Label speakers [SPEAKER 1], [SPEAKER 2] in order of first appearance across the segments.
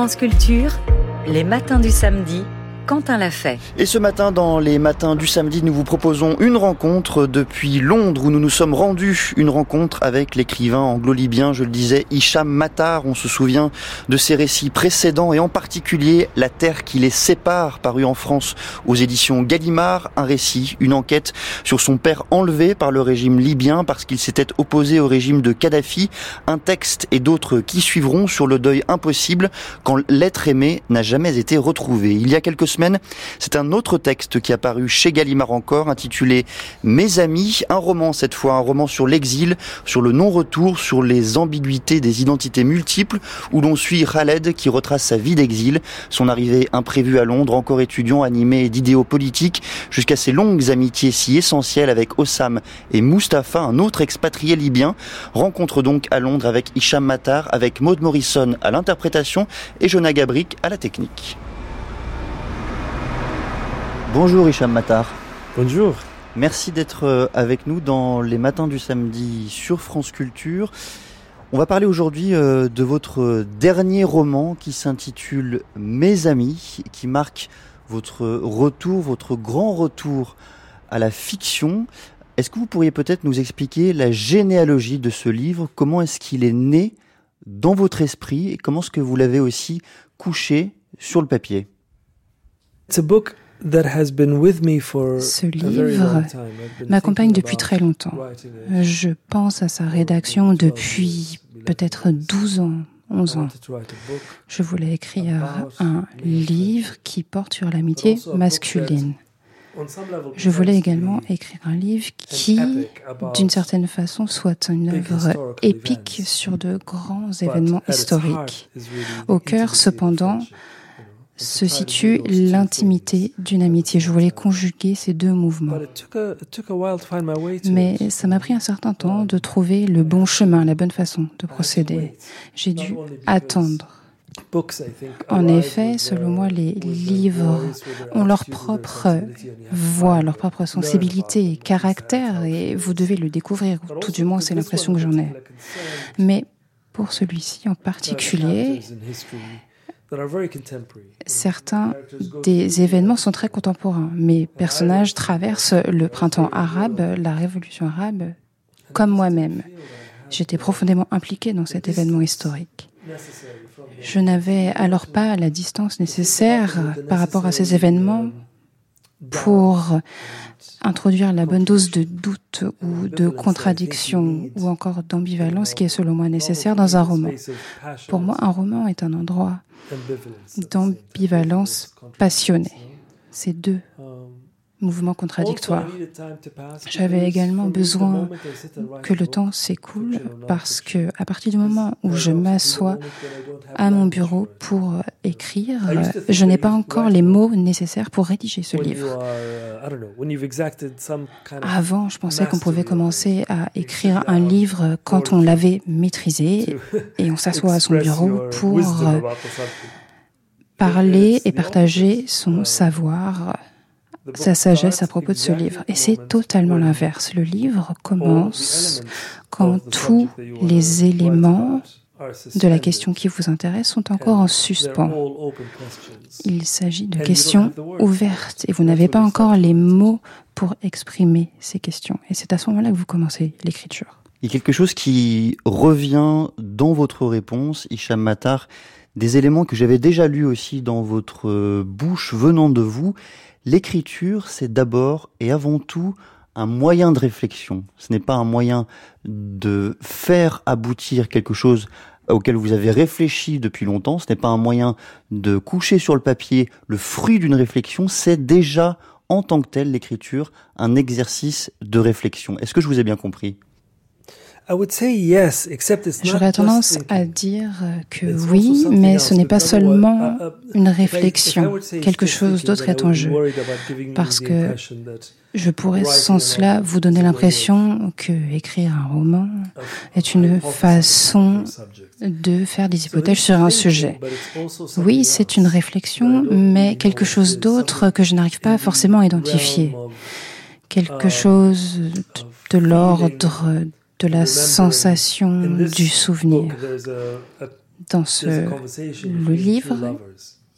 [SPEAKER 1] France Culture, les matins du samedi Quentin l'a fait.
[SPEAKER 2] Et ce matin, dans les matins du samedi, nous vous proposons une rencontre depuis Londres où nous nous sommes rendus. Une rencontre avec l'écrivain anglo-libyen, je le disais, Hicham Matar. On se souvient de ses récits précédents et en particulier La terre qui les sépare, paru en France aux éditions Gallimard. Un récit, une enquête sur son père enlevé par le régime libyen parce qu'il s'était opposé au régime de Kadhafi. Un texte et d'autres qui suivront sur le deuil impossible quand l'être aimé n'a jamais été retrouvé. Il y a quelques semaines, c'est un autre texte qui a paru chez Gallimard encore, intitulé Mes amis, un roman cette fois, un roman sur l'exil, sur le non-retour, sur les ambiguïtés des identités multiples, où l'on suit Khaled qui retrace sa vie d'exil, son arrivée imprévue à Londres, encore étudiant animé d'idéaux politiques, jusqu'à ses longues amitiés si essentielles avec Ossam et Mustapha, un autre expatrié libyen. Rencontre donc à Londres avec Hicham Matar, avec Maud Morrison à l'interprétation et Jonah Gabrick à la technique. Bonjour Hicham Matar.
[SPEAKER 3] Bonjour.
[SPEAKER 2] Merci d'être euh, avec nous dans les matins du samedi sur France Culture. On va parler aujourd'hui euh, de votre dernier roman qui s'intitule Mes amis, qui marque votre retour, votre grand retour à la fiction. Est-ce que vous pourriez peut-être nous expliquer la généalogie de ce livre? Comment est-ce qu'il est né dans votre esprit et comment est-ce que vous l'avez aussi couché sur le papier?
[SPEAKER 4] Ce livre m'accompagne depuis très longtemps. Je pense à sa rédaction depuis peut-être 12 ans, 11 ans. Je voulais écrire un livre qui porte sur l'amitié masculine. Je voulais également écrire un livre qui, d'une certaine façon, soit une œuvre épique sur de grands événements historiques. Au cœur, cependant, se situe l'intimité d'une amitié. Je voulais conjuguer ces deux mouvements. Mais ça m'a pris un certain temps de trouver le bon chemin, la bonne façon de procéder. J'ai dû attendre. En effet, selon moi, les livres ont leur propre voix, leur propre sensibilité et caractère, et vous devez le découvrir, tout du moins c'est l'impression que j'en ai. Mais pour celui-ci en particulier, Certains des événements sont très contemporains. Mes personnages traversent le printemps arabe, la révolution arabe, comme moi-même. J'étais profondément impliqué dans cet événement historique. Je n'avais alors pas la distance nécessaire par rapport à ces événements pour introduire la bonne dose de doute ou de contradiction ou encore d'ambivalence qui est selon moi nécessaire dans un roman. Pour moi, un roman est un endroit d'ambivalence passionnée. C'est deux mouvement contradictoire. J'avais également besoin que le temps s'écoule parce que à partir du moment où je m'assois à mon bureau pour écrire, je n'ai pas encore les mots nécessaires pour rédiger ce livre. Avant, je pensais qu'on pouvait commencer à écrire un livre quand on l'avait maîtrisé et on s'assoit à son bureau pour parler et partager son savoir sa sagesse à propos de ce livre. Et c'est totalement l'inverse. Le livre commence quand tous les éléments de la question qui vous intéresse sont encore en suspens. Il s'agit de questions ouvertes et vous n'avez pas encore les mots pour exprimer ces questions. Et c'est à ce moment-là que vous commencez l'écriture.
[SPEAKER 2] Il y a quelque chose qui revient dans votre réponse, Hicham Matar, des éléments que j'avais déjà lus aussi dans votre bouche venant de vous l'écriture, c'est d'abord et avant tout un moyen de réflexion. Ce n'est pas un moyen de faire aboutir quelque chose auquel vous avez réfléchi depuis longtemps. Ce n'est pas un moyen de coucher sur le papier le fruit d'une réflexion. C'est déjà en tant que tel l'écriture un exercice de réflexion. Est-ce que je vous ai bien compris?
[SPEAKER 4] J'aurais tendance à dire que oui, mais ce n'est pas seulement uh, uh, une réflexion. Quelque chose d'autre est en jeu. Parce que je pourrais sans cela vous donner l'impression que écrire un roman est une façon de faire des hypothèses sur un sujet. Oui, c'est une réflexion, mais quelque chose d'autre que je n'arrive pas forcément à identifier. Quelque uh, chose de l'ordre de la sensation du souvenir. Dans ce le livre,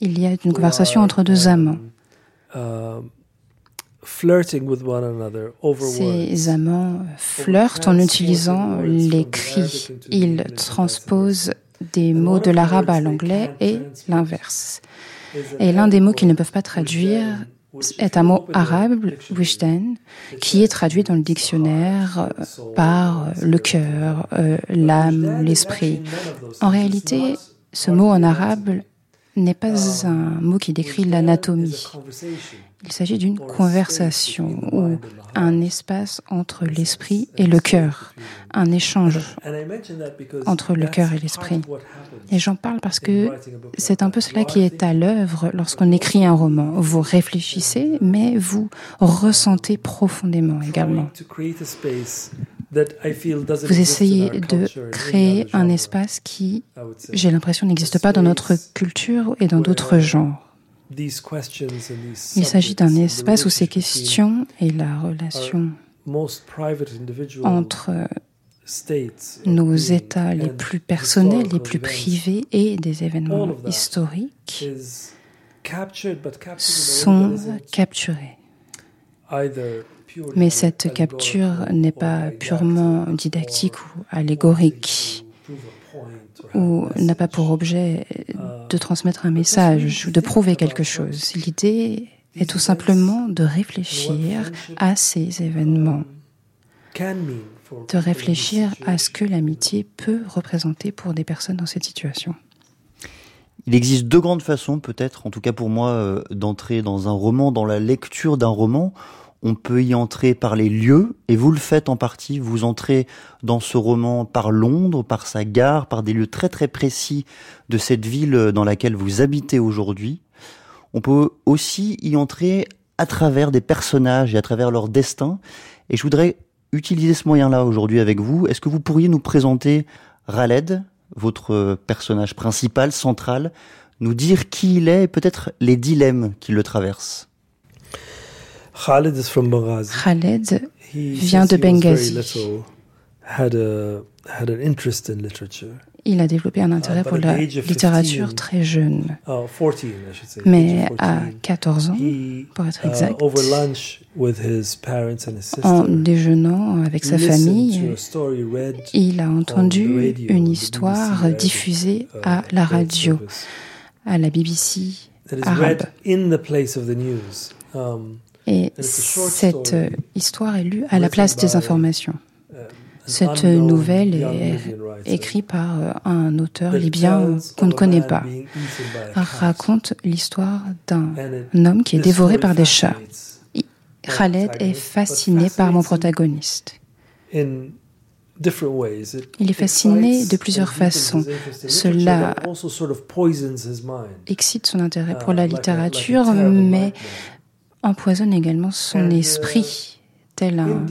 [SPEAKER 4] il y a une conversation entre deux amants. Um, ces amants flirtent en utilisant les cris. Ils transposent des mots de l'arabe à l'anglais et l'inverse. Et l'un des mots qu'ils ne peuvent pas traduire est un mot arabe, wishdan, qui est traduit dans le dictionnaire euh, par le cœur, euh, l'âme, l'esprit. En réalité, ce mot en arabe n'est pas un mot qui décrit l'anatomie. Il s'agit d'une conversation ou un espace entre l'esprit et le cœur, un échange entre le cœur et l'esprit. Et j'en parle parce que c'est un peu cela qui est à l'œuvre lorsqu'on écrit un roman. Vous réfléchissez, mais vous ressentez profondément également. Vous essayez de créer un espace qui, j'ai l'impression, n'existe pas dans notre culture et dans d'autres genres. Il s'agit d'un espace où ces questions et la relation entre nos États les plus personnels, les plus privés et des événements historiques sont capturés. Mais cette capture n'est pas purement didactique ou allégorique ou n'a pas pour objet de transmettre un message ou de prouver quelque chose. L'idée est tout simplement de réfléchir à ces événements, de réfléchir à ce que l'amitié peut représenter pour des personnes dans cette situation.
[SPEAKER 2] Il existe deux grandes façons, peut-être, en tout cas pour moi, euh, d'entrer dans un roman, dans la lecture d'un roman on peut y entrer par les lieux, et vous le faites en partie, vous entrez dans ce roman par Londres, par sa gare, par des lieux très très précis de cette ville dans laquelle vous habitez aujourd'hui. On peut aussi y entrer à travers des personnages et à travers leur destin, et je voudrais utiliser ce moyen-là aujourd'hui avec vous. Est-ce que vous pourriez nous présenter Raled, votre personnage principal, central, nous dire qui il est et peut-être les dilemmes qui le traversent
[SPEAKER 4] Khaled vient de Benghazi. Il a développé un intérêt uh, pour la littérature très jeune. Uh, Mais à 14 ans, pour être uh, exact, en déjeunant avec sa famille, il a entendu une histoire diffusée à la radio, à la BBC arabe. Et cette euh, histoire est lue à la place des informations. Uh, cette nouvelle est écrite par euh, un auteur libyen qu'on ne connaît pas. Raconte l'histoire d'un homme qui est dévoré par des chats. Khaled est fasciné par mon protagoniste. Il est fasciné de plusieurs façons. Cela excite son intérêt pour la uh, littérature, mais empoisonne également son uh, esprit, tel un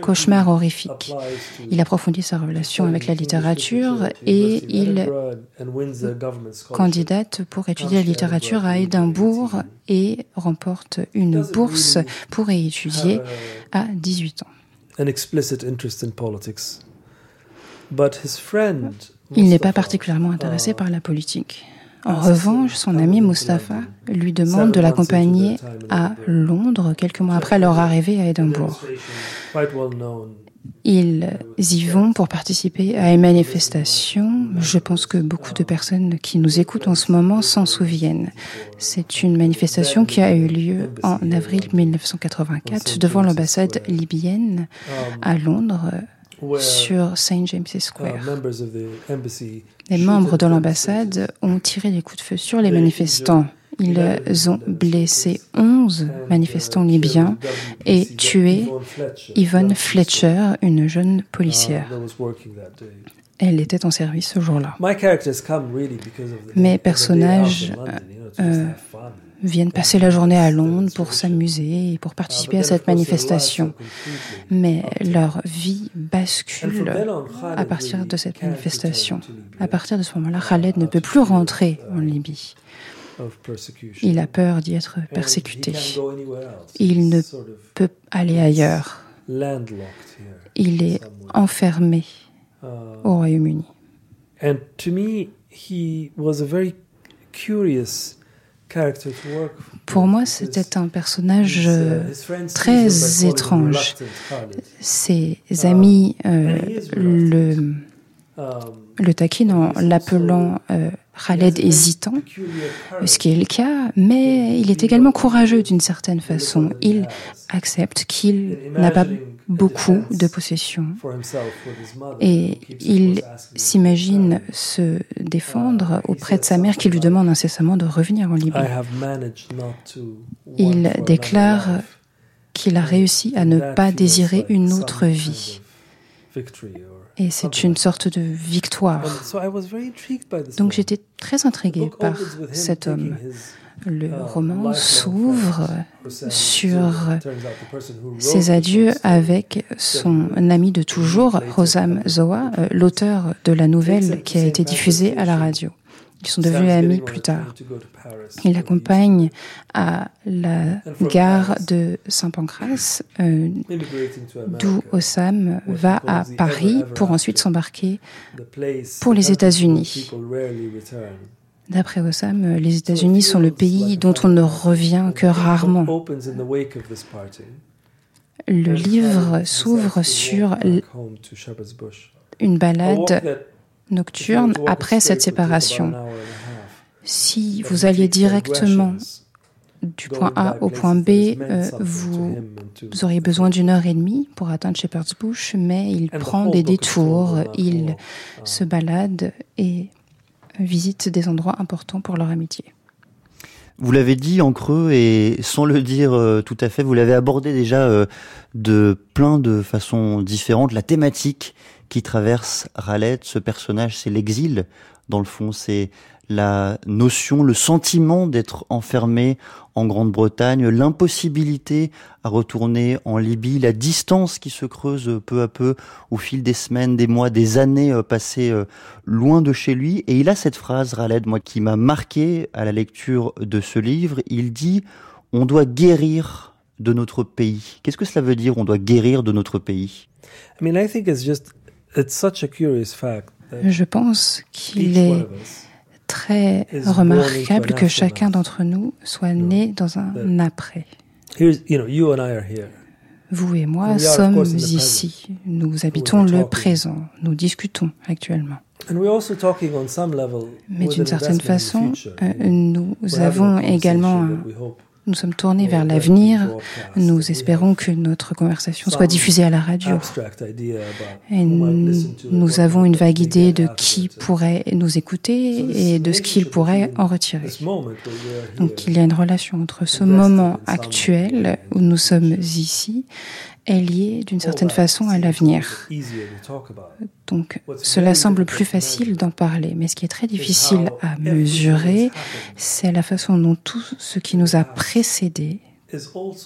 [SPEAKER 4] cauchemar horrifique. Il approfondit sa relation avec la littérature et il candidate pour étudier la littérature à Édimbourg et remporte une bourse pour y étudier à 18 ans. Il n'est pas particulièrement intéressé uh, par la politique. En revanche, son ami Mustapha lui demande de l'accompagner à Londres quelques mois après leur arrivée à Édimbourg. Ils y vont pour participer à une manifestation. Je pense que beaucoup de personnes qui nous écoutent en ce moment s'en souviennent. C'est une manifestation qui a eu lieu en avril 1984 devant l'ambassade libyenne à Londres sur St. James's Square. Les membres de l'ambassade ont tiré des coups de feu sur les manifestants. Ils ont blessé 11 manifestants libyens et tué Yvonne Fletcher, une jeune policière. Elle était en service ce jour-là. Mes personnages viennent passer la journée à Londres pour s'amuser et pour participer à cette manifestation. Mais leur vie bascule à partir de cette manifestation. À partir de ce moment-là, Khaled ne peut plus rentrer en Libye. Il a peur d'y être persécuté. Il ne peut aller ailleurs. Il est enfermé au Royaume-Uni. Pour moi, c'était un personnage euh, très étrange. Ses amis euh, le, le taquinent en l'appelant euh, Khaled hésitant, ce qui est le cas, mais il est également courageux d'une certaine façon. Il accepte qu'il n'a pas beaucoup de possessions. et il s'imagine se défendre auprès de sa mère qui lui demande incessamment de revenir en Libye. Il déclare qu'il a réussi à ne pas désirer une autre vie. Et c'est une sorte de victoire. Donc j'étais très intriguée par cet homme. Le uh, roman s'ouvre sur ses adieux avec son ami de toujours, Rosam Zoa, euh, l'auteur de la nouvelle qui a été diffusée à la radio. Ils sont devenus amis plus tard. Il l'accompagne à la gare de Saint-Pancras, euh, d'où Osam va à Paris pour ensuite s'embarquer pour les États-Unis. D'après Osam, les États-Unis sont le pays dont on ne revient que rarement. Le livre s'ouvre sur une balade nocturne après cette séparation. Si vous alliez directement du point A au point B, euh, vous, auriez besoin d'une heure et demie pour atteindre Shepherd's Bush, mais il prend des détours, il se balade et visite des endroits importants pour leur amitié.
[SPEAKER 2] Vous l'avez dit en creux et sans le dire euh, tout à fait, vous l'avez abordé déjà euh, de plein de façons différentes. La thématique qui traverse Raled, ce personnage, c'est l'exil. Dans le fond, c'est la notion, le sentiment d'être enfermé en Grande-Bretagne, l'impossibilité à retourner en Libye, la distance qui se creuse peu à peu au fil des semaines, des mois, des années euh, passées euh, loin de chez lui. Et il a cette phrase, Raled, moi, qui m'a marqué à la lecture de ce livre. Il dit, on doit guérir de notre pays. Qu'est-ce que cela veut dire, on doit guérir de notre pays?
[SPEAKER 4] Je pense qu'il est très remarquable que chacun d'entre nous soit né dans un après. Vous et moi sommes ici. Nous habitons le présent. Nous discutons actuellement. Mais d'une certaine façon, euh, nous avons également nous sommes tournés vers l'avenir. Nous espérons que notre conversation soit diffusée à la radio. Et nous, avons une vague idée de qui pourrait nous écouter et de ce qu'il pourrait en retirer. Donc il y a une relation entre ce moment actuel où nous sommes ici est lié d'une certaine façon à l'avenir. Donc cela semble plus facile d'en parler, mais ce qui est très difficile à mesurer, c'est la façon dont tout ce qui nous a précédés,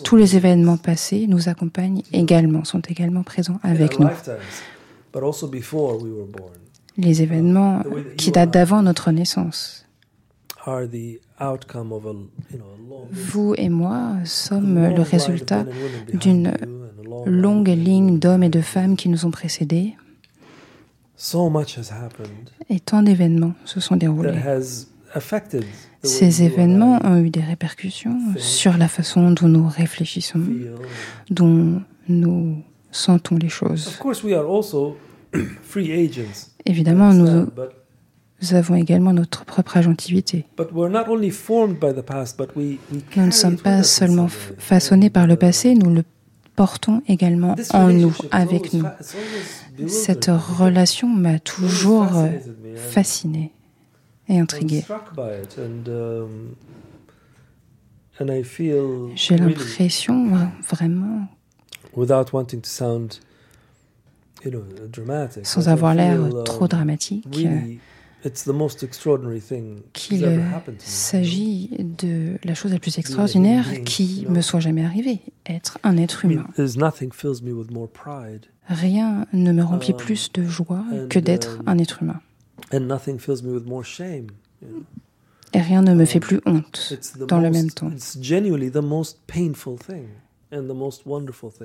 [SPEAKER 4] tous les événements passés nous accompagnent également, sont également présents avec nous. Les événements qui datent d'avant notre naissance. Vous et moi sommes le résultat d'une longue ligne d'hommes et de femmes qui nous ont précédés. Et tant d'événements se sont déroulés. Ces événements ont eu des répercussions sur la façon dont nous réfléchissons, dont nous sentons les choses. Évidemment, nous avons également notre propre agentivité. Nous ne sommes pas seulement façonnés par le passé, nous le portons également en nous, avec nous. Cette relation m'a toujours euh, fasciné et intrigué. J'ai l'impression vraiment, sans avoir l'air trop dramatique, qu'il s'agit de la chose la plus extraordinaire qui me soit jamais arrivée, être un être humain. Rien ne me remplit um, plus de joie que d'être um, un être humain. Et rien ne me fait um, plus honte dans le même temps.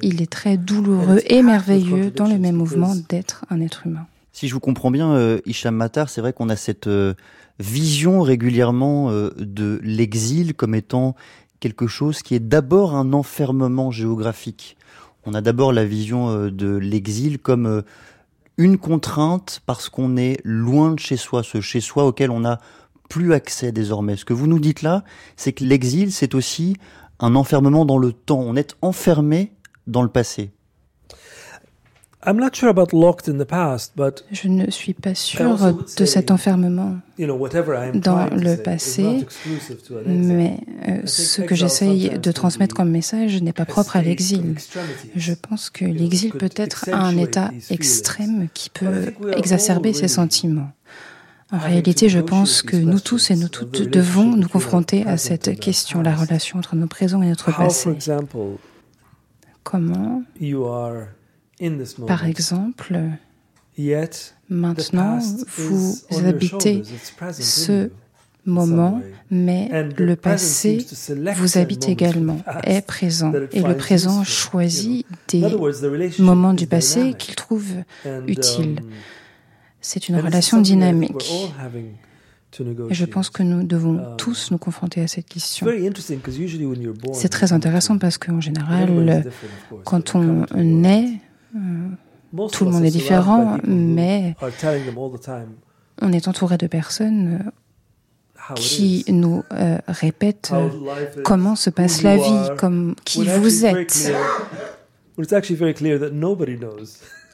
[SPEAKER 4] Il est très douloureux et merveilleux dans le même mouvement d'être un être humain.
[SPEAKER 2] Si je vous comprends bien, euh, Matar, c'est vrai qu'on a cette euh, vision régulièrement euh, de l'exil comme étant quelque chose qui est d'abord un enfermement géographique. On a d'abord la vision de l'exil comme une contrainte parce qu'on est loin de chez soi, ce chez soi auquel on n'a plus accès désormais. Ce que vous nous dites là, c'est que l'exil, c'est aussi un enfermement dans le temps. On est enfermé dans le passé.
[SPEAKER 3] Je ne suis pas sûr de cet enfermement dans le passé, mais euh, ce que j'essaye de transmettre comme message n'est pas propre à l'exil. Je pense que l'exil peut être un état extrême qui peut exacerber ces sentiments. En réalité, je pense que nous tous et nous toutes devons nous confronter à cette question, la relation entre nos présents et notre passé. Comment par exemple, maintenant, vous habitez ce moment, mais le passé vous habite également, est présent, et le présent choisit des moments du passé qu'il trouve utiles.
[SPEAKER 2] Um,
[SPEAKER 3] C'est une relation dynamique. Et je pense que nous devons um, tous nous confronter à cette question. C'est très intéressant parce qu'en général, quand on naît, tout le monde est différent, mais on est entouré de personnes euh, qui nous euh, répètent comment se passe la vie, comme qui vous êtes.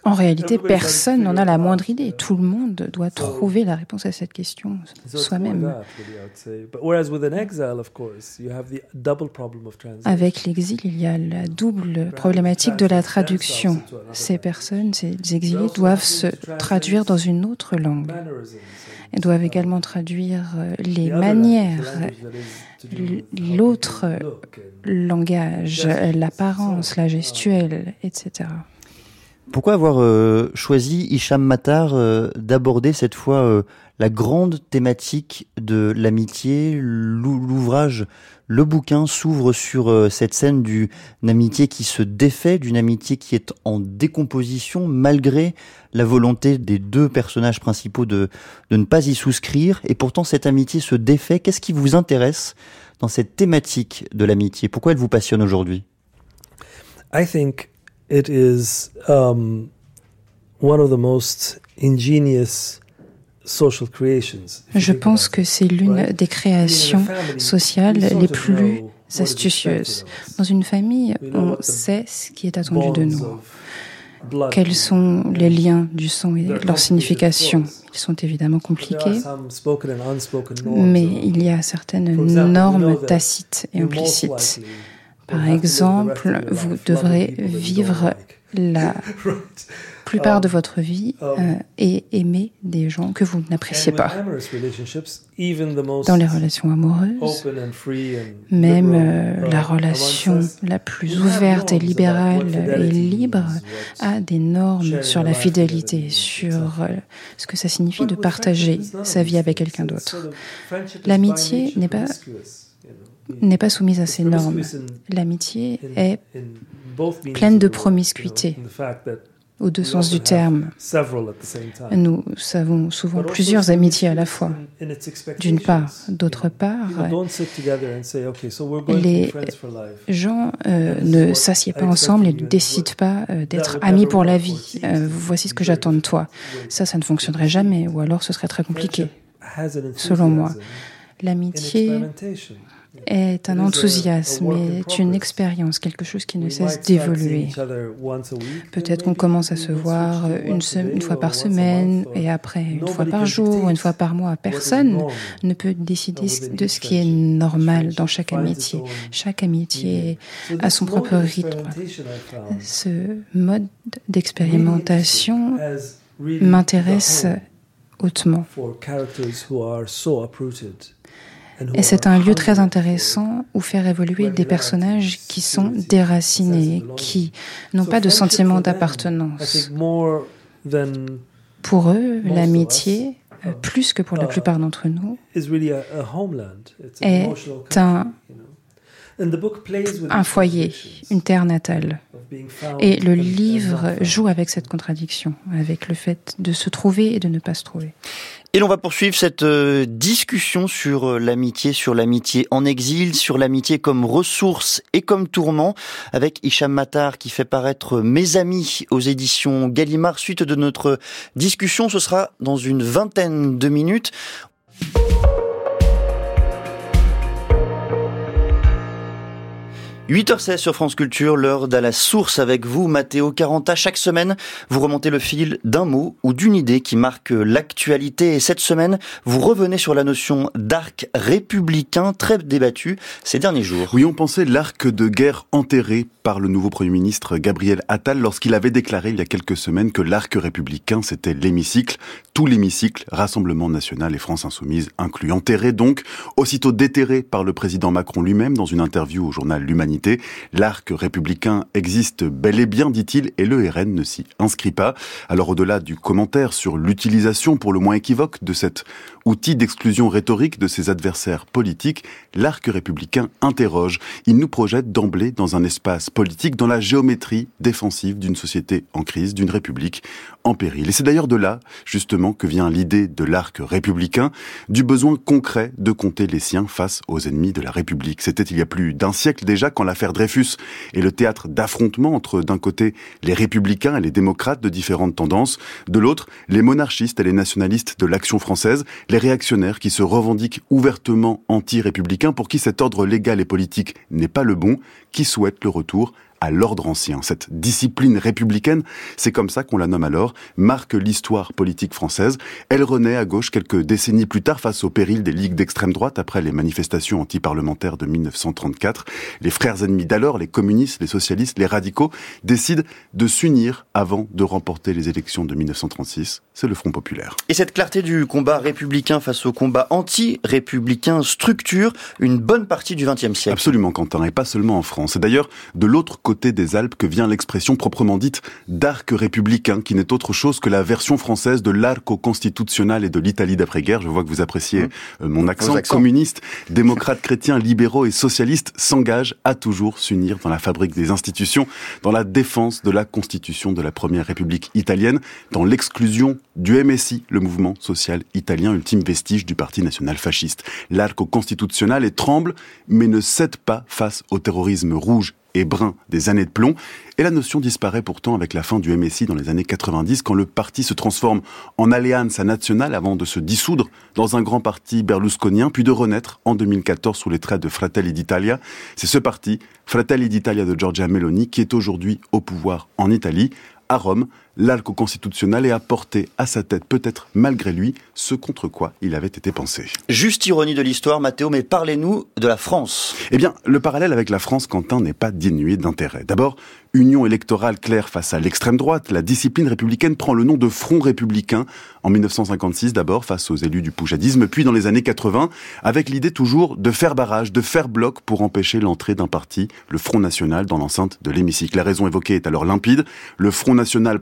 [SPEAKER 3] En réalité, personne n'en a la moindre idée. Tout le monde doit trouver la réponse à cette question soi-même. Avec l'exil, il y a la double problématique de la traduction. Ces personnes, ces exilés, doivent se traduire dans une autre langue. Ils doivent également traduire euh, les manières, l'autre langage, l'apparence, la gestuelle, etc.
[SPEAKER 2] Pourquoi avoir euh, choisi Hicham Matar euh, d'aborder cette fois euh, la grande thématique de l'amitié? L'ouvrage, le bouquin s'ouvre sur cette scène d'une amitié qui se défait, d'une amitié qui est en décomposition malgré la volonté des deux personnages principaux de, de ne pas y souscrire. Et pourtant cette amitié se défait. Qu'est-ce qui vous intéresse dans cette thématique de l'amitié? Pourquoi elle vous passionne aujourd'hui?
[SPEAKER 3] I think it is um, one of the most ingenious social creations. Je pense que c'est l'une des créations sociales les plus astucieuses. Dans une famille, on sait ce qui est attendu de nous. Quels sont les liens du sang et leur signification Ils sont évidemment compliqués, mais il y a certaines normes tacites et implicites. Par exemple, vous devrez vivre la plupart de votre vie euh, et aimer des gens que vous n'appréciez pas. Dans les relations amoureuses, même euh, la relation la plus ouverte et libérale et libre a des normes sur la fidélité, sur euh, ce que ça signifie de partager sa vie avec quelqu'un d'autre. L'amitié n'est pas n'est pas soumise à ces normes. L'amitié est pleine de promiscuité, aux deux sens du terme. Nous avons souvent plusieurs amitiés à la fois. D'une part, d'autre part, les gens euh, ne s'assiedent pas ensemble et ne décident pas euh, d'être amis pour la vie. Euh, voici ce que j'attends de toi. Ça, ça ne fonctionnerait jamais, ou alors ce serait très compliqué, selon moi. L'amitié est un enthousiasme, est une expérience, quelque chose qui ne cesse d'évoluer. Peut-être qu'on commence à se voir une, une, fois par semaine et après une fois par jour ou une fois par mois. Personne ne peut décider de ce qui est normal dans chaque amitié. Chaque amitié a son propre rythme. Ce mode d'expérimentation m'intéresse hautement. Et c'est un lieu très intéressant où faire évoluer des personnages qui sont déracinés, qui n'ont pas de sentiment d'appartenance. Pour eux, l'amitié, plus que pour la plupart d'entre nous, est un foyer, une terre natale. Et le livre joue avec cette contradiction, avec le fait de se trouver et de ne pas se trouver.
[SPEAKER 2] Et l'on va poursuivre cette euh, discussion sur euh, l'amitié, sur l'amitié en exil, sur l'amitié comme ressource et comme tourment, avec Hicham Matar qui fait paraître Mes amis aux éditions Gallimard. Suite de notre discussion, ce sera dans une vingtaine de minutes. 8h16 sur France Culture, l'heure d'à la source avec vous, Mathéo Caranta. Chaque semaine, vous remontez le fil d'un mot ou d'une idée qui marque l'actualité. Et cette semaine, vous revenez sur la notion d'arc républicain très débattu ces derniers jours.
[SPEAKER 5] Oui, on pensait l'arc de guerre enterré par le nouveau Premier ministre Gabriel Attal lorsqu'il avait déclaré il y a quelques semaines que l'arc républicain, c'était l'hémicycle, tout l'hémicycle, Rassemblement national et France insoumise inclus. Enterré donc, aussitôt déterré par le président Macron lui-même dans une interview au journal L'Humanité L'arc républicain existe bel et bien, dit-il, et le RN ne s'y inscrit pas. Alors au-delà du commentaire sur l'utilisation pour le moins équivoque de cet outil d'exclusion rhétorique de ses adversaires politiques, l'arc républicain interroge. Il nous projette d'emblée dans un espace politique, dans la géométrie défensive d'une société en crise, d'une république en péril. Et c'est d'ailleurs de là, justement, que vient l'idée de l'arc républicain, du besoin concret de compter les siens face aux ennemis de la République. C'était il y a plus d'un siècle déjà quand l'affaire Dreyfus est le théâtre d'affrontements entre, d'un côté, les républicains et les démocrates de différentes tendances, de l'autre, les monarchistes et les nationalistes de l'action française, les réactionnaires qui se revendiquent ouvertement anti-républicains pour qui cet ordre légal et politique n'est pas le bon, qui souhaitent le retour à l'ordre ancien. Cette discipline républicaine, c'est comme ça qu'on la nomme alors, marque l'histoire politique française. Elle renaît à gauche quelques décennies plus tard face au péril des ligues d'extrême droite après les manifestations antiparlementaires de 1934. Les frères ennemis d'alors, les communistes, les socialistes, les radicaux, décident de s'unir avant de remporter les élections de 1936. C'est le Front populaire.
[SPEAKER 2] Et cette clarté du combat républicain face au combat anti-républicain structure une bonne partie du XXe siècle.
[SPEAKER 5] Absolument, Quentin, et pas seulement en France. Et d'ailleurs, de l'autre côté des Alpes que vient l'expression proprement dite d'arc républicain, qui n'est autre chose que la version française de l'arco constitutionnel et de l'Italie d'après-guerre. Je vois que vous appréciez mmh. euh, mon accent. Communiste, démocrates, chrétiens, libéraux et socialistes s'engagent à toujours s'unir dans la fabrique des institutions, dans la défense de la constitution de la première république italienne, dans l'exclusion du MSI, le mouvement social italien, ultime vestige du parti national fasciste. L'arco constitutionnel est tremble, mais ne cède pas face au terrorisme rouge et brun des années de plomb. Et la notion disparaît pourtant avec la fin du MSI dans les années 90, quand le parti se transforme en Alleanza Nationale avant de se dissoudre dans un grand parti berlusconien, puis de renaître en 2014 sous les traits de Fratelli d'Italia. C'est ce parti, Fratelli d'Italia de Giorgia Meloni, qui est aujourd'hui au pouvoir en Italie, à Rome, l'Alco constitutionnel et a porté à sa tête, peut-être malgré lui, ce contre quoi il avait été pensé.
[SPEAKER 2] Juste ironie de l'histoire, Mathéo, mais parlez-nous de la France.
[SPEAKER 5] Eh bien, le parallèle avec la France, Quentin, n'est pas dénué d'intérêt. D'abord, union électorale claire face à l'extrême droite, la discipline républicaine prend le nom de Front républicain en 1956 d'abord face aux élus du poujadisme, puis dans les années 80 avec l'idée toujours de faire barrage, de faire bloc pour empêcher l'entrée d'un parti, le Front national, dans l'enceinte de l'hémicycle. La raison évoquée est alors limpide. Le Front national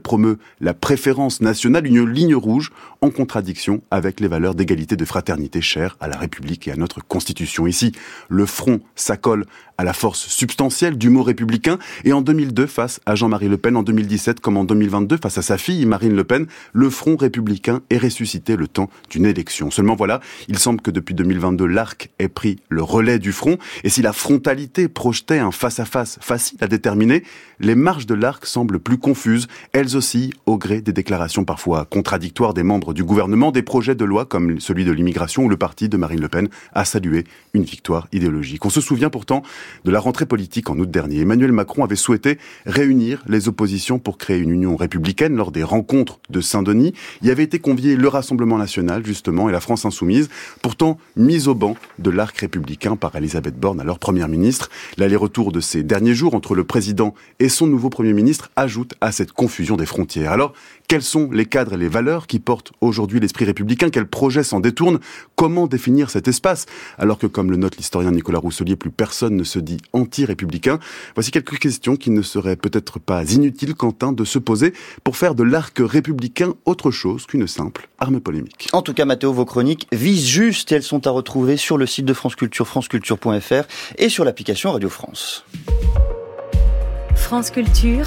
[SPEAKER 5] la préférence nationale, une ligne rouge en contradiction avec les valeurs d'égalité de fraternité chères à la République et à notre Constitution. Ici, le front s'accole à la force substantielle du mot républicain et en 2002 face à Jean-Marie Le Pen, en 2017 comme en 2022 face à sa fille Marine Le Pen, le front républicain est ressuscité le temps d'une élection. Seulement voilà, il semble que depuis 2022 l'arc ait pris le relais du front et si la frontalité projetait un face-à-face facile à déterminer, les marges de l'arc semblent plus confuses, elles aussi au gré des déclarations parfois contradictoires des membres du gouvernement, des projets de loi comme celui de l'immigration où le parti de Marine Le Pen a salué une victoire idéologique. On se souvient pourtant de la rentrée politique en août dernier. Emmanuel Macron avait souhaité réunir les oppositions pour créer une union républicaine lors des rencontres de Saint-Denis. Il avait été convié le Rassemblement national, justement, et la France insoumise, pourtant mise au banc de l'arc républicain par Elisabeth Borne, alors première ministre. L'aller-retour de ces derniers jours entre le président et son nouveau premier ministre ajoute à cette confusion des frontières. Alors, quels sont les cadres et les valeurs qui portent aujourd'hui l'esprit républicain? Quels projets s'en détournent? Comment définir cet espace? Alors que, comme le note l'historien Nicolas Rousselier, plus personne ne se dit anti-républicain. Voici quelques questions qui ne seraient peut-être pas inutiles, Quentin, de se poser pour faire de l'arc républicain autre chose qu'une simple arme polémique.
[SPEAKER 2] En tout cas, Mathéo, vos chroniques visent juste et elles sont à retrouver sur le site de France Culture, franceculture.fr et sur l'application Radio France.
[SPEAKER 1] France Culture,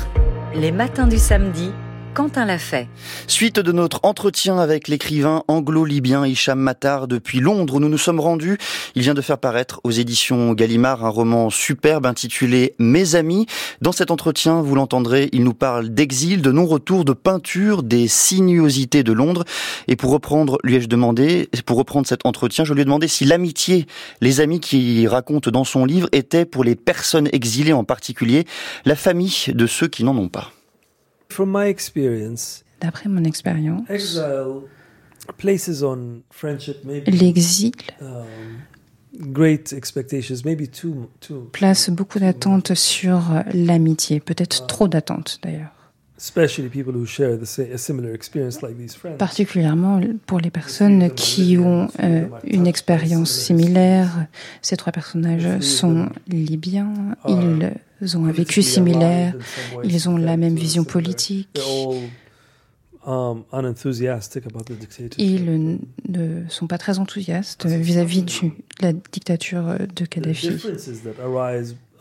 [SPEAKER 1] les matins du samedi Quentin l'a fait.
[SPEAKER 2] Suite de notre entretien avec l'écrivain anglo-libyen Hicham Matar depuis Londres où nous nous sommes rendus. Il vient de faire paraître aux éditions Gallimard un roman superbe intitulé Mes amis. Dans cet entretien, vous l'entendrez, il nous parle d'exil, de non-retour, de peinture, des sinuosités de Londres. Et pour reprendre, lui ai-je demandé, pour reprendre cet entretien, je lui ai demandé si l'amitié, les amis qu'il raconte dans son livre étaient pour les personnes exilées en particulier, la famille de ceux qui n'en ont pas.
[SPEAKER 3] D'après mon expérience, l'exil place beaucoup d'attentes sur l'amitié, peut-être uh, trop d'attentes d'ailleurs. Particulièrement pour les personnes qui ont euh, une expérience similaire. Ces trois personnages sont libyens, ils ont un vécu similaire, ils ont la même vision politique. Um, ils ne sont pas très enthousiastes vis-à-vis de la dictature de Kadhafi.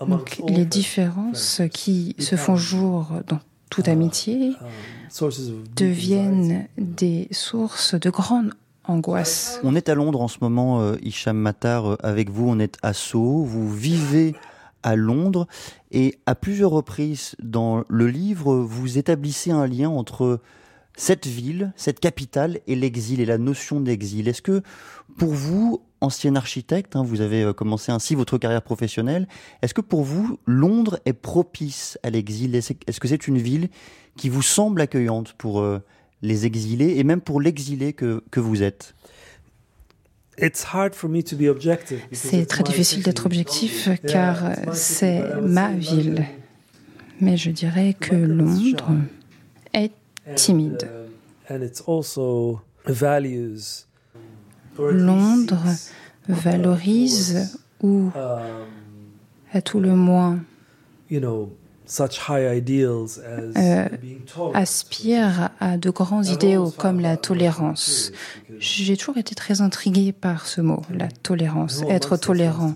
[SPEAKER 3] Donc, les différences qui se font jour dans toute amitié deviennent des sources de grande angoisse.
[SPEAKER 2] On est à Londres en ce moment, euh, Hicham Matar, euh, avec vous, on est à Sceaux, vous vivez à Londres et à plusieurs reprises dans le livre, vous établissez un lien entre cette ville, cette capitale et l'exil et la notion d'exil. Est-ce que pour vous, ancien architecte, hein, vous avez euh, commencé ainsi votre carrière professionnelle, est-ce que pour vous, Londres est propice à l'exil? Est-ce que c'est une ville qui vous semble accueillante pour euh, les exilés et même pour l'exilé que, que vous êtes?
[SPEAKER 3] C'est très difficile d'être objectif car c'est ma ville. Mais je dirais que Londres est timide. Londres valorise ou, à tout le moins, euh, aspire à de grands idéaux comme la tolérance. J'ai toujours été très intriguée par ce mot, la tolérance, être tolérant,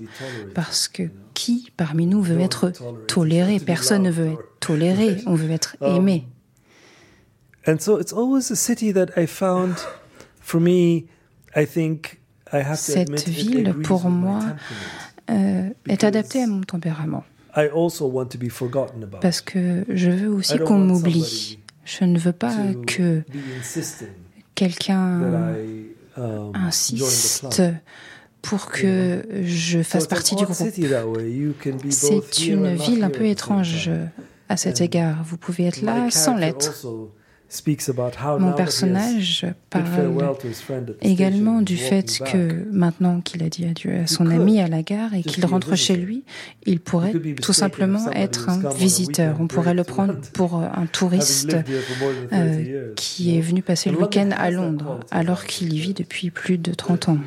[SPEAKER 3] parce que qui parmi nous veut être toléré? Personne ne veut être toléré, on veut être um, aimé. Cette ville, pour moi, euh, est adaptée à mon tempérament. Parce que je veux aussi qu'on m'oublie. Je ne veux pas que quelqu'un um, insiste pour que je fasse partie du groupe. C'est une ville un peu étrange à cet égard. Vous pouvez être là sans l'être. Mon personnage parle également du fait que maintenant qu'il a dit adieu à son ami à la gare et qu'il rentre chez lui, il pourrait tout simplement être un visiteur. On pourrait le prendre pour un touriste euh, qui est venu passer le week-end à Londres alors qu'il y vit depuis plus de 30 ans.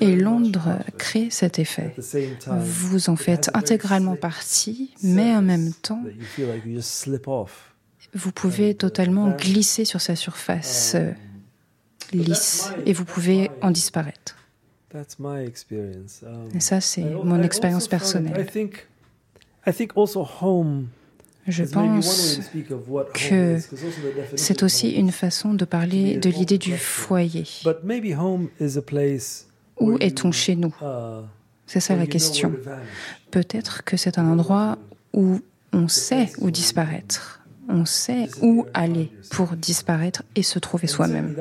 [SPEAKER 3] Et Londres crée cet effet. Vous en faites intégralement partie, mais en même temps, vous pouvez totalement glisser sur sa surface euh, lisse et vous pouvez en disparaître. Et ça, c'est mon expérience personnelle. Je pense que c'est aussi une façon de parler de l'idée du foyer. Où est-on chez nous? uh, C'est ça la question. Peut-être que c'est un endroit où on sait où disparaître. On sait où aller pour disparaître et se trouver soi-même.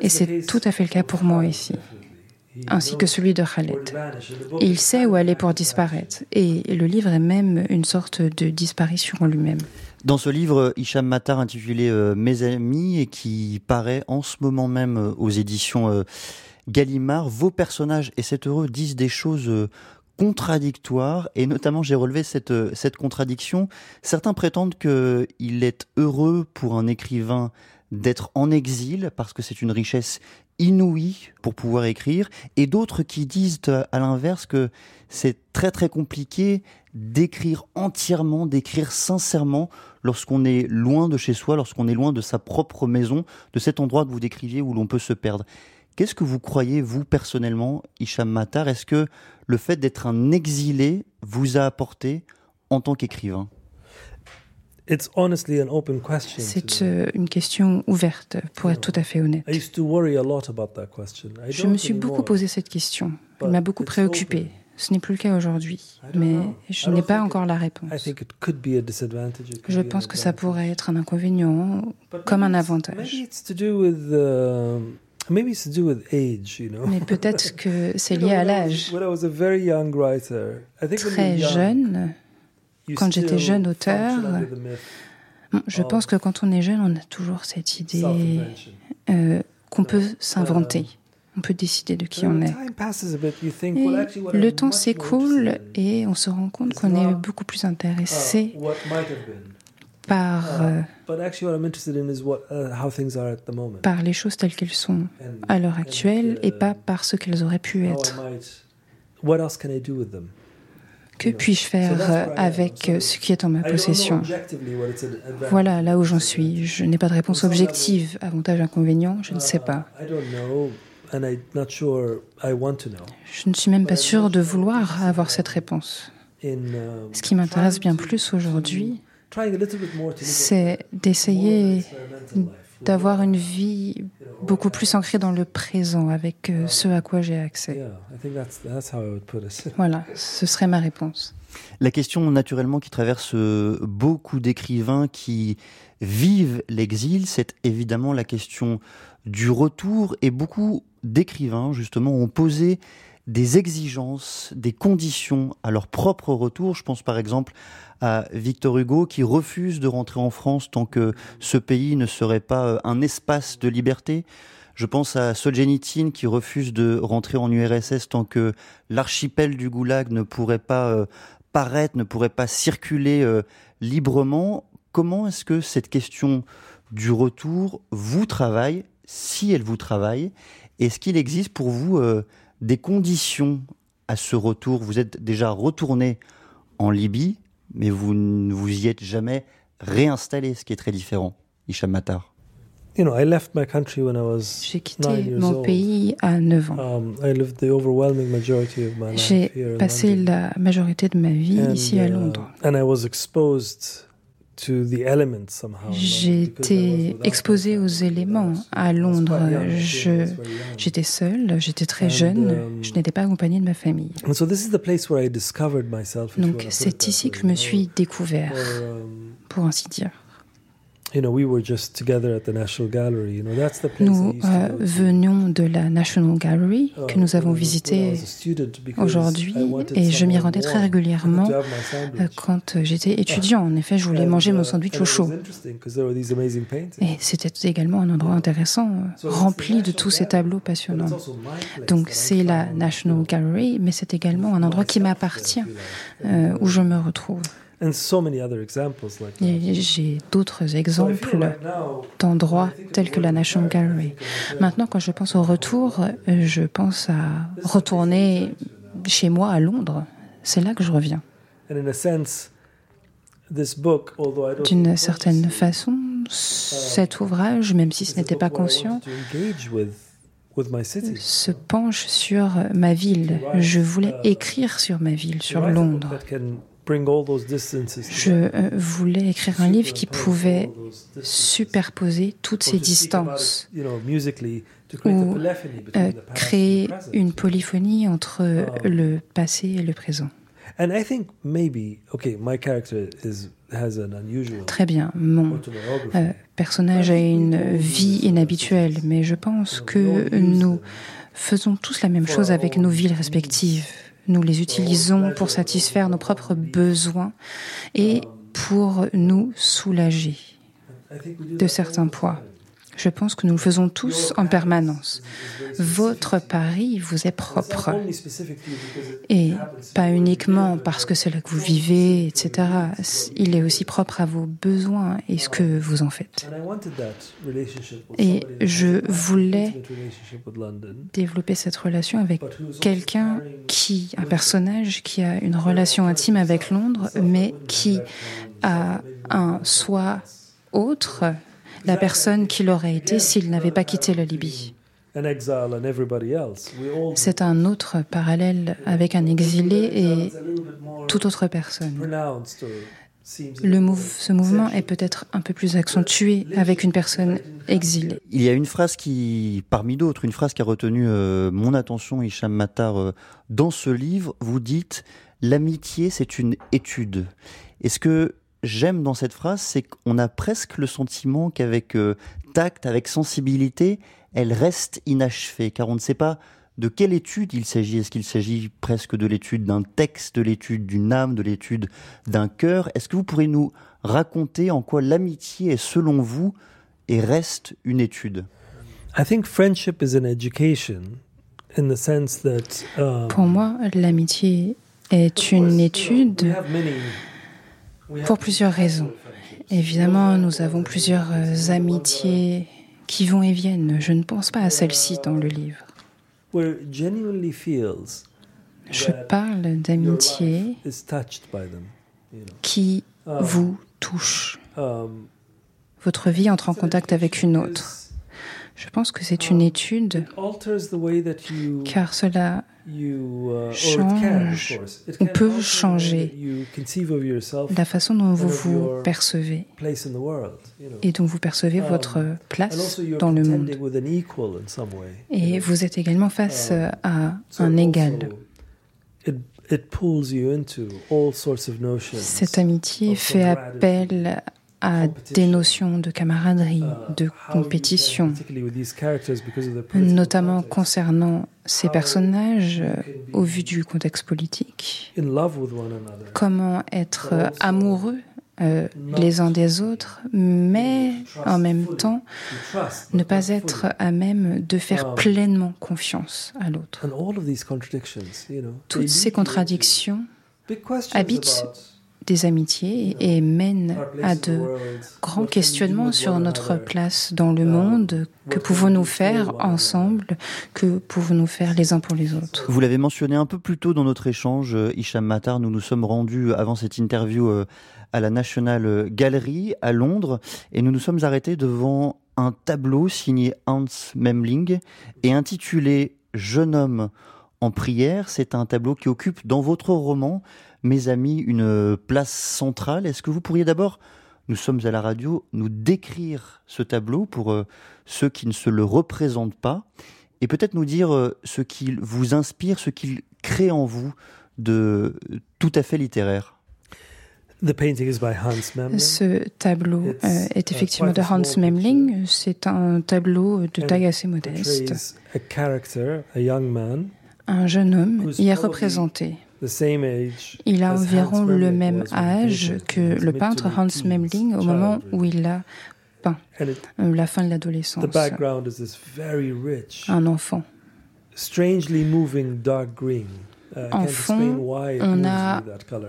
[SPEAKER 3] Et c'est tout à fait le cas pour moi ici ainsi que celui de Khaled. il sait où aller pour disparaître. Et le livre est même une sorte de disparition en lui-même.
[SPEAKER 2] Dans ce livre, Hicham Matar intitulé euh, Mes amis et qui paraît en ce moment même euh, aux éditions euh, Gallimard, vos personnages, et c'est heureux, disent des choses contradictoires et notamment j'ai relevé cette, cette contradiction. Certains prétendent qu'il est heureux pour un écrivain d'être en exil parce que c'est une richesse inouïe pour pouvoir écrire et d'autres qui disent à l'inverse que c'est très très compliqué d'écrire entièrement, d'écrire sincèrement lorsqu'on est loin de chez soi, lorsqu'on est loin de sa propre maison, de cet endroit que vous décriviez où l'on peut se perdre. Qu'est-ce que vous croyez, vous, personnellement, Hicham Matar? Est-ce que le fait d'être un exilé vous a apporté en tant qu'écrivain?
[SPEAKER 3] C'est euh, une question ouverte, pour être tout à fait honnête. Je me suis beaucoup posé cette question. Elle m'a beaucoup préoccupé. Ce n'est plus le cas aujourd'hui, mais je n'ai pas encore la réponse. Je pense que ça pourrait être un inconvénient comme un avantage. Mais peut-être que c'est lié à l'âge. Très jeune, quand j'étais jeune auteur, je pense que quand on est jeune, on a toujours cette idée euh, qu'on peut s'inventer. On peut décider de qui on est. le temps s'écoule et on se rend compte qu'on est beaucoup plus intéressé par, uh, uh, par les choses telles qu'elles sont à l'heure actuelle et pas par ce qu'elles auraient pu être. Que puis-je faire avec euh, ce qui est en ma possession? Voilà là où j'en suis. Je n'ai pas de réponse objective. Avantage, inconvénient, je ne sais pas. Je ne suis même pas sûr de vouloir avoir cette réponse. Ce qui m'intéresse bien plus aujourd'hui, c'est d'essayer d'avoir une vie beaucoup plus ancrée dans le présent, avec euh, ce à quoi j'ai accès. Voilà, ce serait ma réponse.
[SPEAKER 2] La question naturellement qui traverse euh, beaucoup d'écrivains qui vivent l'exil, c'est évidemment la question du retour et beaucoup d'écrivains justement ont posé des exigences, des conditions à leur propre retour. Je pense par exemple à Victor Hugo qui refuse de rentrer en France tant que ce pays ne serait pas euh, un espace de liberté. Je pense à Solzhenitsyn qui refuse de rentrer en URSS tant que l'archipel du Goulag ne pourrait pas euh, paraître, ne pourrait pas circuler euh, librement. Comment est-ce que cette question du retour vous travaille, si elle vous travaille? Est-ce qu'il existe pour vous des conditions à ce retour? Vous êtes déjà retourné en Libye, mais vous ne vous y êtes jamais réinstallé, ce qui est très différent, Hicham Matar.
[SPEAKER 3] J'ai quitté mon pays à 9 ans. Um, J'ai passé la majorité de ma vie ici à uh, Londres. J'ai été exposé aux éléments à Londres. J'étais seule, j'étais très jeune, um, je n'étais pas accompagnée de ma famille. Donc c'est ici que je me suis découvert, um, pour ainsi dire. Nous venions de la National Gallery que nous avons visité aujourd'hui et je m'y rendais très régulièrement euh, quand j'étais étudiant. En effet, je voulais manger mon uh, sandwich au chaud. Et c'était également un endroit intéressant, euh, rempli de tous ces tableaux passionnants. Donc c'est la National Gallery, mais c'est également un endroit qui m'appartient, euh, où je me retrouve. J'ai d'autres exemples d'endroits tels que la National Gallery. Maintenant, quand je pense au retour, je pense à retourner chez moi à Londres. C'est là que je reviens. D'une certaine façon, cet ouvrage, même si ce n'était pas conscient, se penche sur ma ville. Je voulais écrire sur ma ville, sur Londres. Je euh, voulais écrire un livre qui pouvait superposer toutes ces distances. ou euh, créer une polyphonie entre um, le passé et le présent. Très bien, mon euh, personnage a une vie inhabituelle, mais je pense que nous faisons tous la même chose avec nos villes respectives. Nous les utilisons pour satisfaire nos propres besoins et pour nous soulager de certains poids. Je pense que nous le faisons tous en permanence. Votre Paris vous est propre. Et pas uniquement parce que c'est là que vous vivez, etc. Il est aussi propre à vos besoins et ce que vous en faites. Et je voulais développer cette relation avec quelqu'un qui, un personnage qui a une relation intime avec Londres, mais qui a un soi autre la personne qu'il aurait été s'il n'avait pas quitté la Libye. C'est un autre parallèle avec un exilé et toute autre personne. Le ce mouvement est peut-être un peu plus accentué avec une personne exilée.
[SPEAKER 2] Il y a une phrase qui, parmi d'autres, une phrase qui a retenu euh, mon attention, Hicham Matar, euh, dans ce livre. Vous dites l'amitié, c'est une étude. Et ce que j'aime dans cette phrase, c'est qu'on a presque le sentiment qu'avec euh, tact, avec sensibilité, elle reste inachevée, car on ne sait pas de quelle étude il s'agit. Est-ce qu'il s'agit presque de l'étude d'un texte, de l'étude d'une âme, de l'étude d'un cœur? Est-ce que vous pourriez nous raconter en quoi l'amitié est selon vous et reste une étude?
[SPEAKER 3] Pour moi, l'amitié est une étude pour plusieurs raisons. Évidemment, nous avons plusieurs euh, amitiés qui vont et viennent. Je ne pense pas à celle-ci dans le livre. Je parle d'amitié qui um, vous touche. Um, Votre vie entre en contact avec une autre. Je pense que c'est une um, étude car cela change. ou peut changer la façon dont vous vous percevez et dont vous percevez um, votre place dans le monde. Et vous êtes également face um, à un égal. Cette amitié fait appel à des notions de camaraderie, de compétition, notamment concernant ces personnages euh, au vu du contexte politique. Comment être amoureux euh, les uns des autres, mais en même temps ne pas être à même de faire pleinement confiance à l'autre. Toutes ces contradictions habitent des amitiés et mène à de grands questionnements sur notre place dans le monde. Que pouvons-nous faire ensemble Que pouvons-nous faire les uns pour les autres?
[SPEAKER 2] Vous l'avez mentionné un peu plus tôt dans notre échange, Hicham Matar, nous nous sommes rendus avant cette interview euh, à la National Gallery à Londres et nous nous sommes arrêtés devant un tableau signé Hans Memling et intitulé Jeune homme en prière. C'est un tableau qui occupe dans votre roman mes amis, une place centrale. Est-ce que vous pourriez d'abord, nous sommes à la radio, nous décrire ce tableau pour euh, ceux qui ne se le représentent pas et peut-être nous dire euh, ce qu'il vous inspire, ce qu'il crée en vous de tout à fait littéraire?
[SPEAKER 3] Ce tableau euh, est effectivement de Hans Memling. C'est un tableau de taille assez modeste. Un jeune homme y est représenté. Il a environ le même âge que le peintre Hans Memling au moment où il a peint, euh, la fin de l'adolescence. Un enfant. Uh, en fond, on a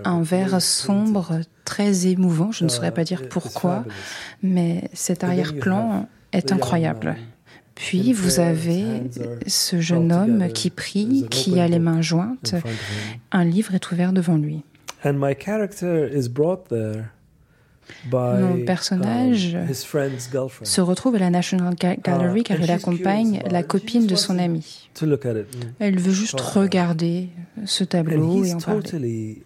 [SPEAKER 3] un vert sombre très émouvant. Je ne saurais pas dire uh, pourquoi, mais cet arrière-plan est incroyable. Puis vous avez ce jeune homme qui prie, qui a les mains jointes. Un livre est ouvert devant lui. Mon personnage se retrouve à la National Gallery uh, car il accompagne la copine de son ami. Elle veut juste regarder ce tableau et en parler.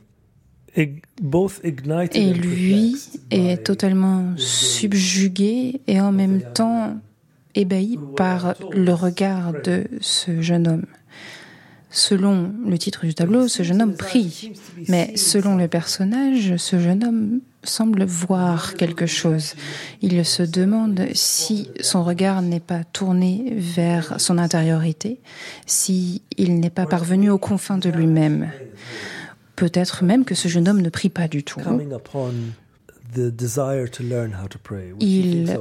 [SPEAKER 3] Et lui est totalement subjugué et en même temps ébahi par le regard de ce jeune homme. Selon le titre du tableau, ce jeune homme prie, mais selon le personnage, ce jeune homme semble voir quelque chose. Il se demande si son regard n'est pas tourné vers son intériorité, si il n'est pas parvenu aux confins de lui-même. Peut-être même que ce jeune homme ne prie pas du tout. Il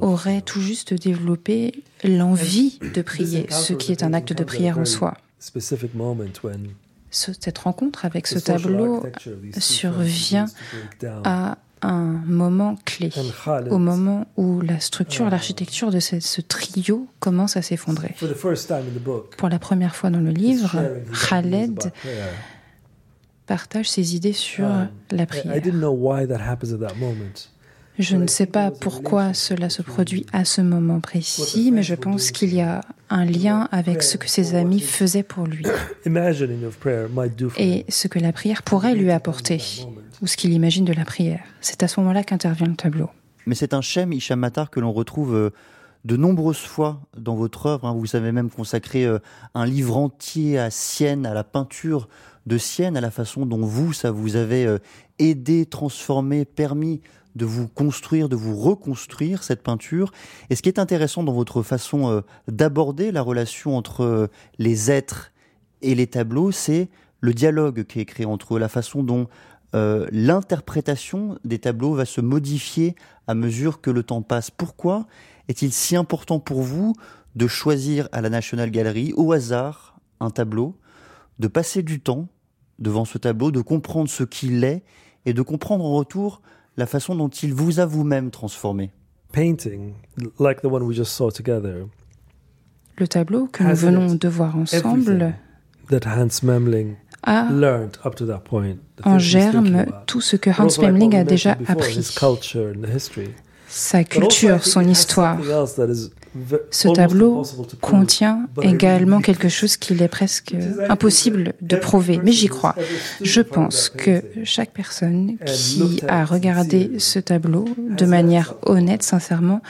[SPEAKER 3] aurait tout juste développé l'envie de prier, ce qui est un acte de prière en soi. Cette rencontre avec ce tableau survient à un moment clé, au moment où la structure, l'architecture de ce, trio commence à s'effondrer. Pour la première fois dans le livre, Khaled partage ses idées sur la prière. Je ne sais pas pourquoi cela se produit à ce moment précis, mais je pense qu'il y a un lien avec ce que ses amis faisaient pour lui et ce que la prière pourrait lui apporter, ou ce qu'il imagine de la prière. C'est à ce moment-là qu'intervient le tableau.
[SPEAKER 2] Mais c'est un Shem Hicham Matar que l'on retrouve euh, de nombreuses fois dans votre œuvre. Hein. Vous avez même consacré euh, un livre entier à Sienne, à la peinture de Sienne, à la façon dont vous, ça vous avait euh, aidé, transformé, permis de vous construire, de vous reconstruire cette peinture. Et ce qui est intéressant dans votre façon euh, d'aborder la relation entre euh, les êtres et les tableaux, c'est le dialogue qui est créé entre eux, la façon dont l'interprétation des tableaux va se modifier à mesure que le temps passe. Pourquoi est-il si important pour vous de choisir à la National Gallery, au hasard, un tableau, de passer du temps devant ce tableau, de comprendre ce qu'il est et de comprendre en retour la façon dont il vous a vous-même transformé.
[SPEAKER 3] Le tableau que nous venons de voir ensemble a en germe tout ce que Hans Memling a déjà appris sa culture, son histoire. Ce tableau contient également quelque chose qu'il est presque impossible de prouver, mais j'y crois. Je pense que chaque personne qui a regardé ce tableau de manière honnête, sincèrement,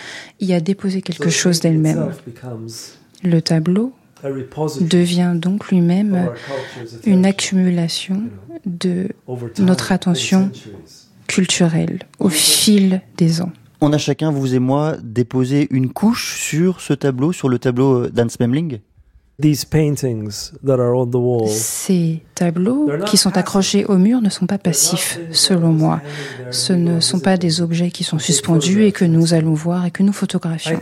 [SPEAKER 3] y a déposé quelque chose d'elle-même. Le tableau devient donc lui-même une accumulation de notre attention culturelle au fil des ans
[SPEAKER 2] on a chacun, vous et moi, déposé une couche sur ce tableau, sur le tableau euh, d'Hans Memling.
[SPEAKER 3] Ces tableaux qui sont accrochés au mur ne sont pas passifs, selon moi. Ce ne sont pas des objets qui sont suspendus et que nous allons voir et que nous photographions.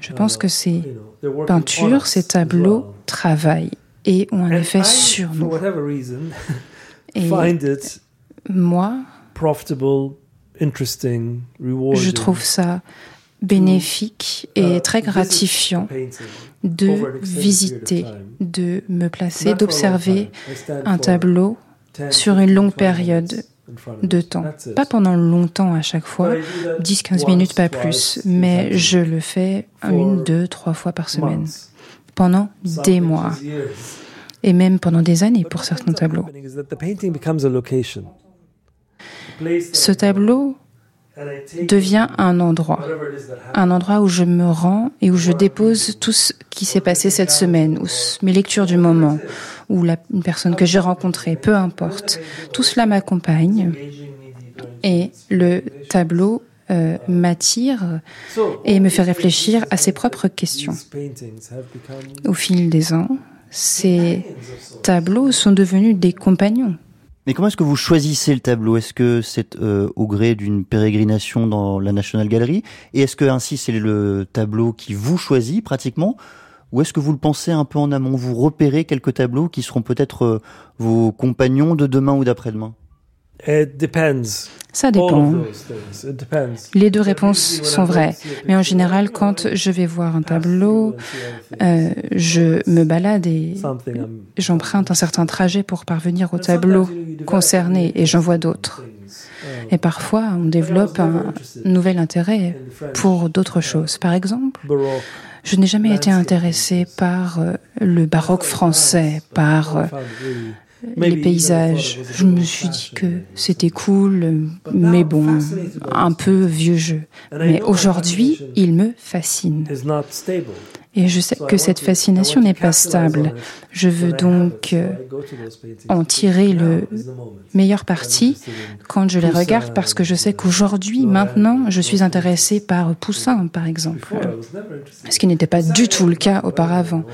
[SPEAKER 3] Je pense que ces peintures, ces tableaux travaillent et ont un effet sur nous. Et moi, je trouve ça bénéfique et très gratifiant de visiter, de me placer, d'observer un tableau sur une longue période de temps. Pas pendant longtemps à chaque fois, 10-15 minutes, pas plus, mais je le fais une, deux, trois fois par semaine, pendant des mois, et même pendant des années pour certains tableaux. Ce tableau devient un endroit, un endroit où je me rends et où je dépose tout ce qui s'est passé cette semaine, ou mes lectures du moment, ou une personne que j'ai rencontrée, peu importe. Tout cela m'accompagne et le tableau euh, m'attire et me fait réfléchir à ses propres questions. Au fil des ans, ces tableaux sont devenus des compagnons
[SPEAKER 2] mais comment est-ce que vous choisissez le tableau? Est-ce que c'est euh, au gré d'une pérégrination dans la National Gallery? Et est-ce que ainsi c'est le tableau qui vous choisit pratiquement? Ou est-ce que vous le pensez un peu en amont? Vous repérez quelques tableaux qui seront peut-être euh, vos compagnons de demain ou d'après-demain?
[SPEAKER 3] Ça dépend. Les deux réponses sont vraies. Mais en général, quand je vais voir un tableau, euh, je me balade et j'emprunte un certain trajet pour parvenir au tableau concerné et j'en vois d'autres. Et parfois, on développe un nouvel intérêt pour d'autres choses. Par exemple, je n'ai jamais été intéressé par euh, le baroque français, par les paysages. Je me suis dit que c'était cool, mais bon, un peu vieux jeu. Mais aujourd'hui, il me fascine. Et je sais que cette fascination n'est pas stable. Je veux donc euh, en tirer le meilleur parti quand je les regarde parce que je sais qu'aujourd'hui, maintenant, je suis intéressé par Poussin, par exemple. Ce qui n'était pas du tout le cas auparavant.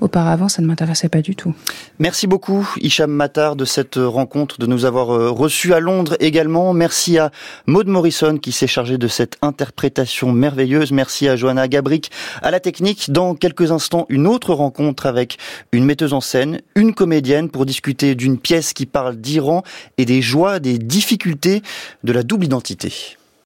[SPEAKER 3] Auparavant, ça ne m'intéressait pas du tout.
[SPEAKER 2] Merci beaucoup, Hicham Matar, de cette rencontre, de nous avoir euh, reçus à Londres également. Merci à Maude Morrison qui s'est chargée de cette interprétation merveilleuse. Merci à Johanna Gabric à la technique. Dans quelques instants, une autre rencontre avec une metteuse en scène, une comédienne pour discuter d'une pièce qui parle d'Iran et des joies, des difficultés de la double identité.